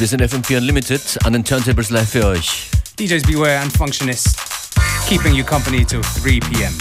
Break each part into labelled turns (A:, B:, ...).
A: Wir sind FM4 Unlimited an den Turntables live für euch.
B: DJs Beware and Functionist, keeping you company till 3 p.m.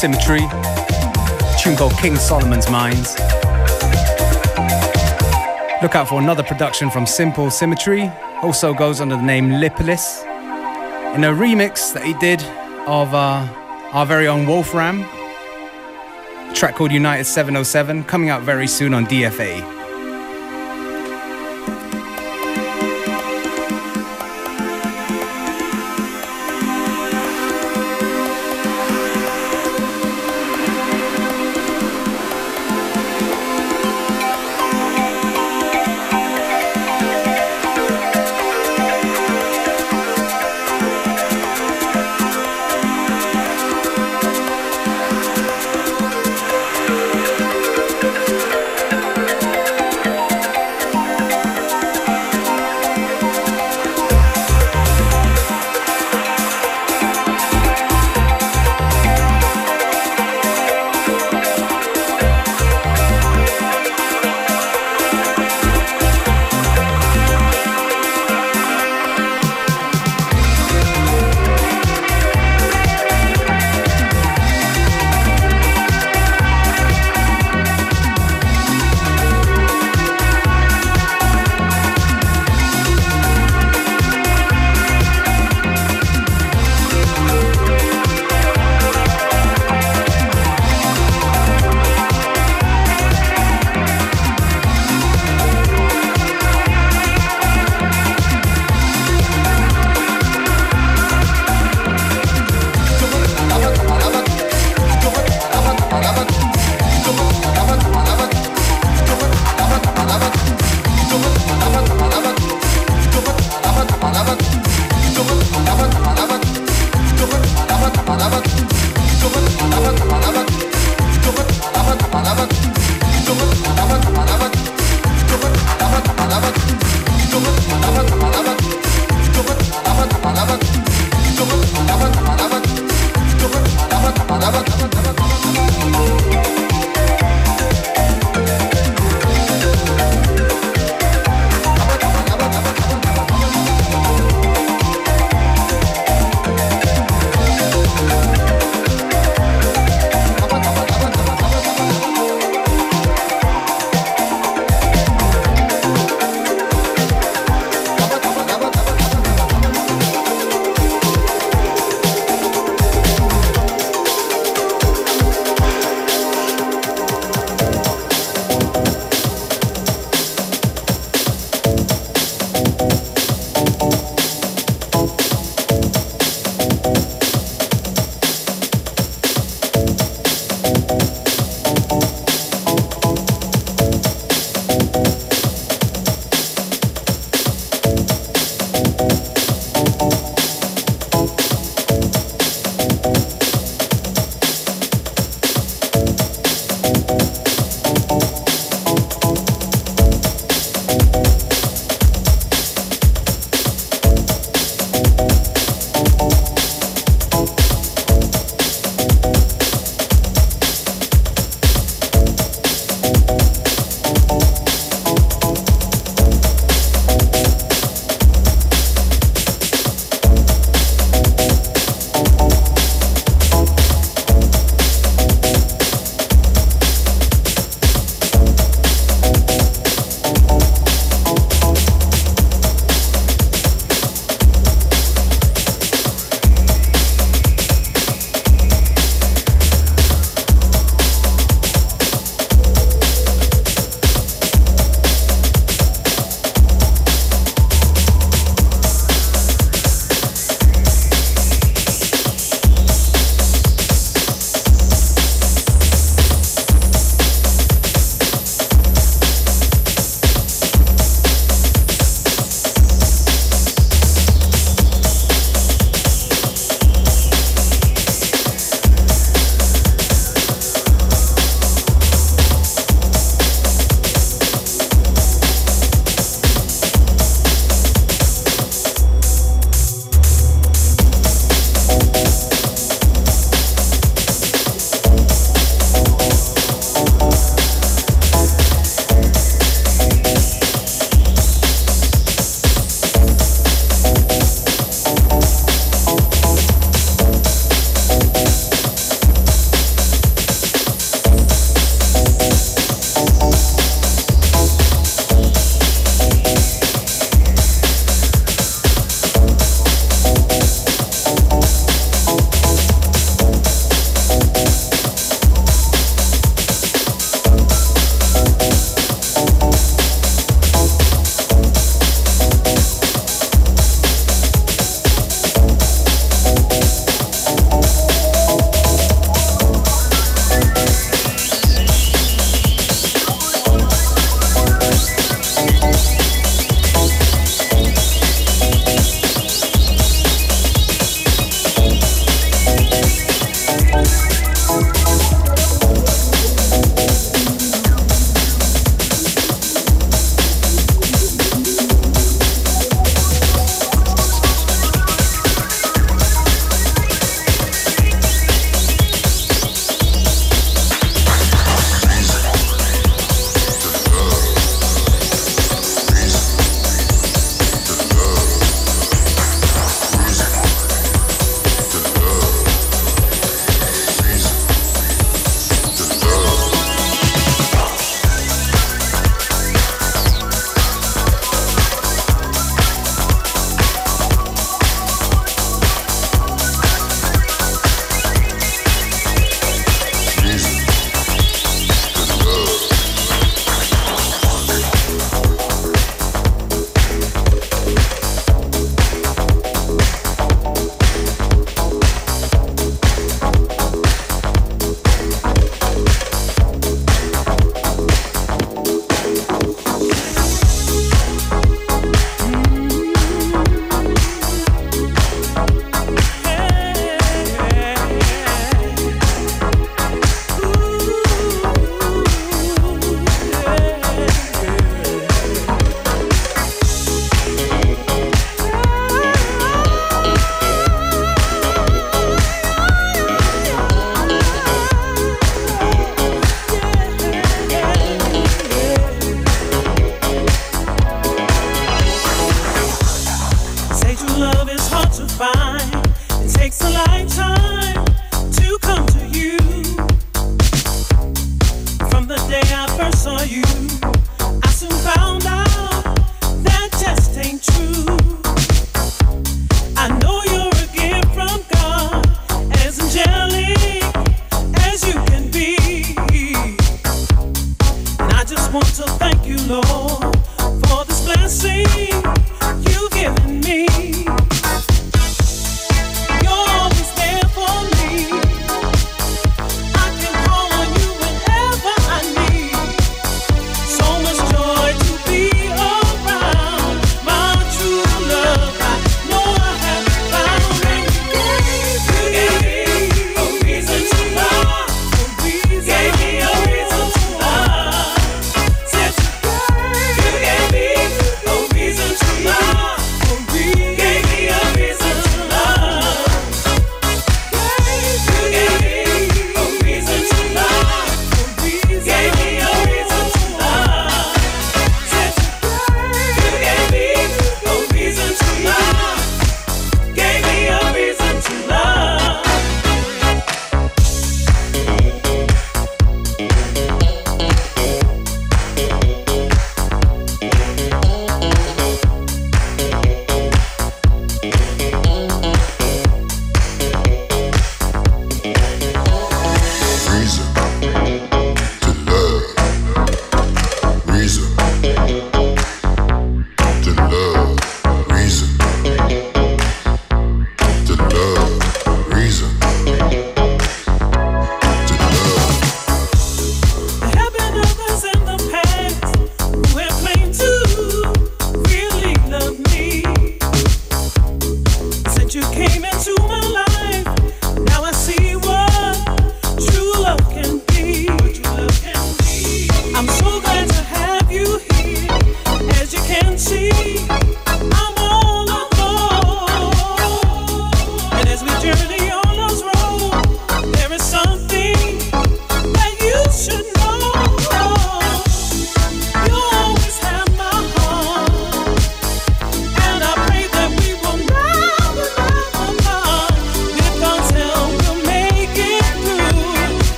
C: Symmetry, tune called King Solomon's Mines. Look out for another production from Simple Symmetry, also goes under the name Lipelis, in a remix that he did of uh, our very own Wolfram, track called United 707, coming out very soon on DFA.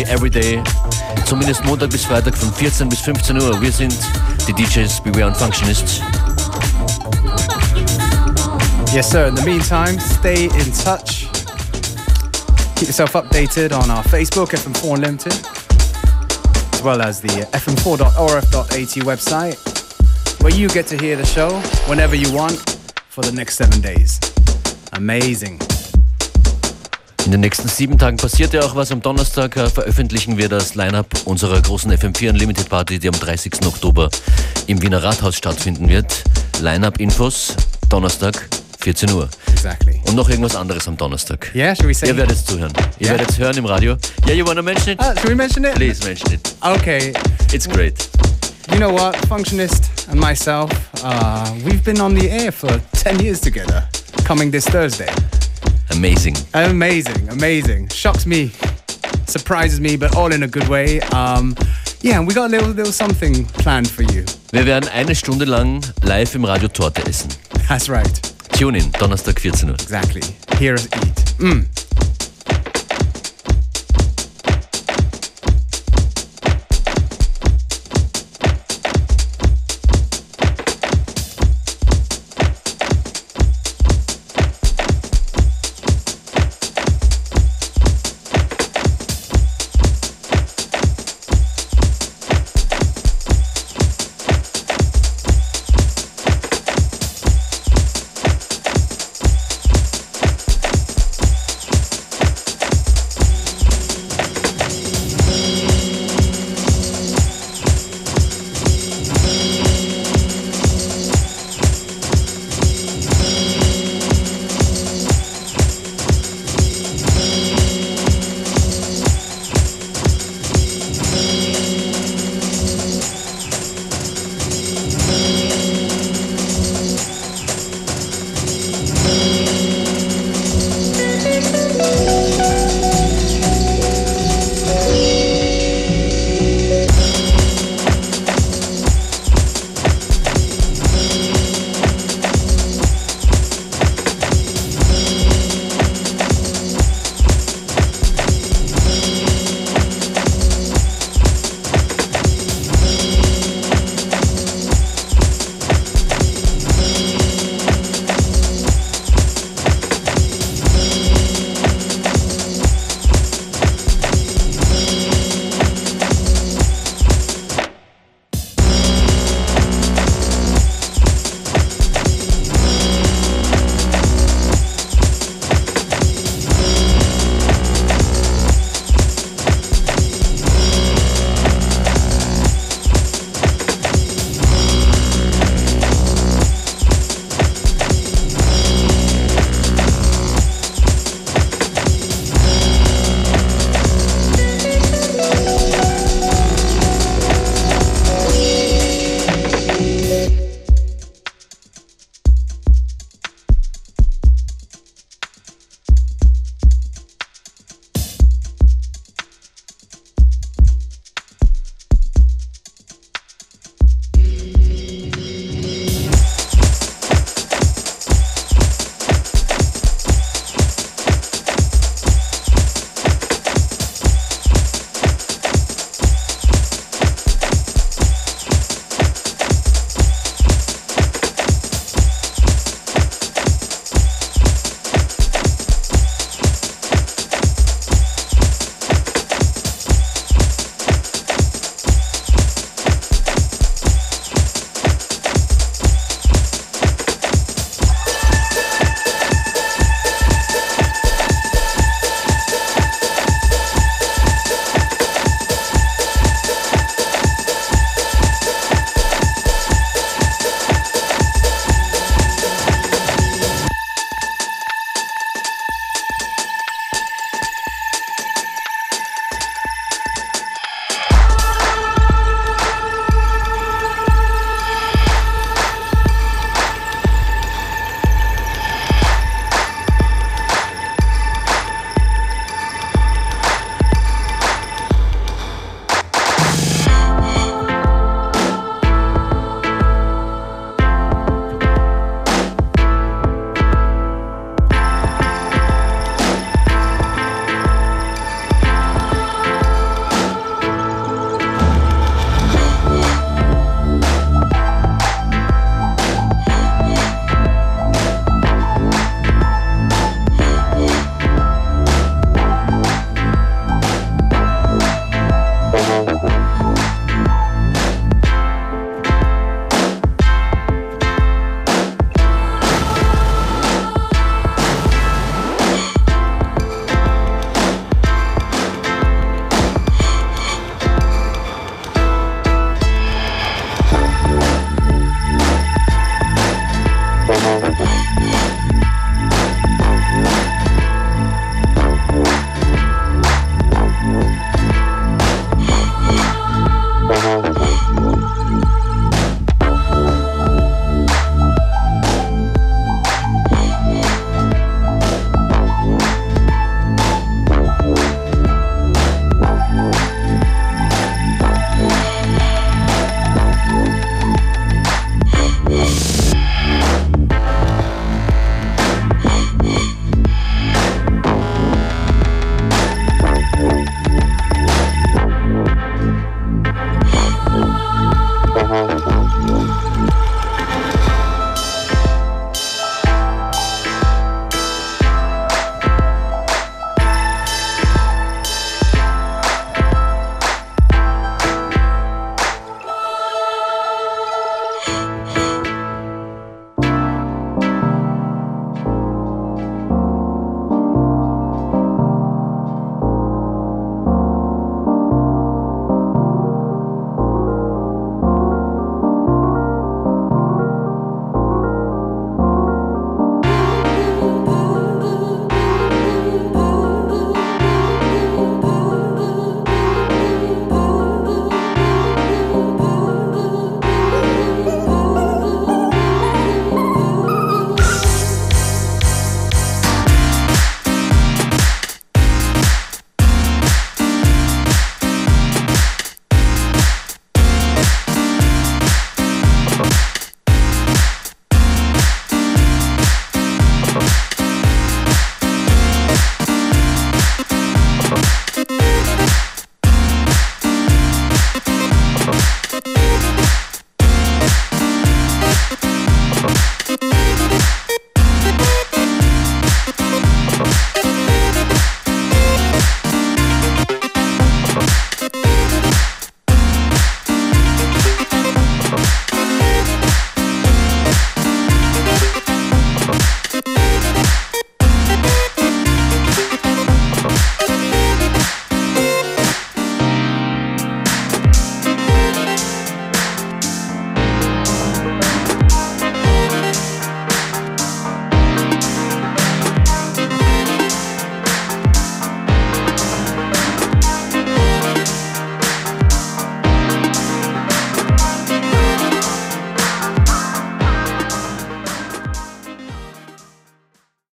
D: Every Day.
A: Zumindest Montag bis Freitag von 14 bis 15 Uhr. Wir sind die DJs Beware und Functionist.
C: Yes, sir. In the meantime, stay in touch. Keep yourself updated on our Facebook, FM4 Unlimited, as well as the fm4.orf.at website, where you get to hear the show whenever you want for the next seven days. Amazing.
A: In den nächsten sieben Tagen passiert ja auch was. Am Donnerstag äh, veröffentlichen wir das Line-Up unserer großen FM4 Unlimited Party, die am 30. Oktober im Wiener Rathaus stattfinden wird. Line-Up-Infos, Donnerstag, 14 Uhr.
C: Exactly.
A: Und noch irgendwas anderes am Donnerstag.
C: Yeah, should we say?
A: Ihr werdet es zuhören. Ihr
C: Ja.
A: werdet es hören im Radio. Yeah, you wanna mention it?
C: Uh, should we mention it?
A: Please mention it.
C: Okay.
A: It's great.
C: You know what? Functionist and myself, uh, we've been on the air for 10 years together, coming this Thursday.
A: Amazing.
C: Amazing, amazing. Shocks me, surprises me, but all in a good way. Um, yeah, we got a little, little something planned for you.
A: Wir werden eine Stunde lang live im Radio Torte essen.
C: That's right,
A: Tune in, Donnerstag 14 Uhr.
C: exactly. Hear us eat. Mm.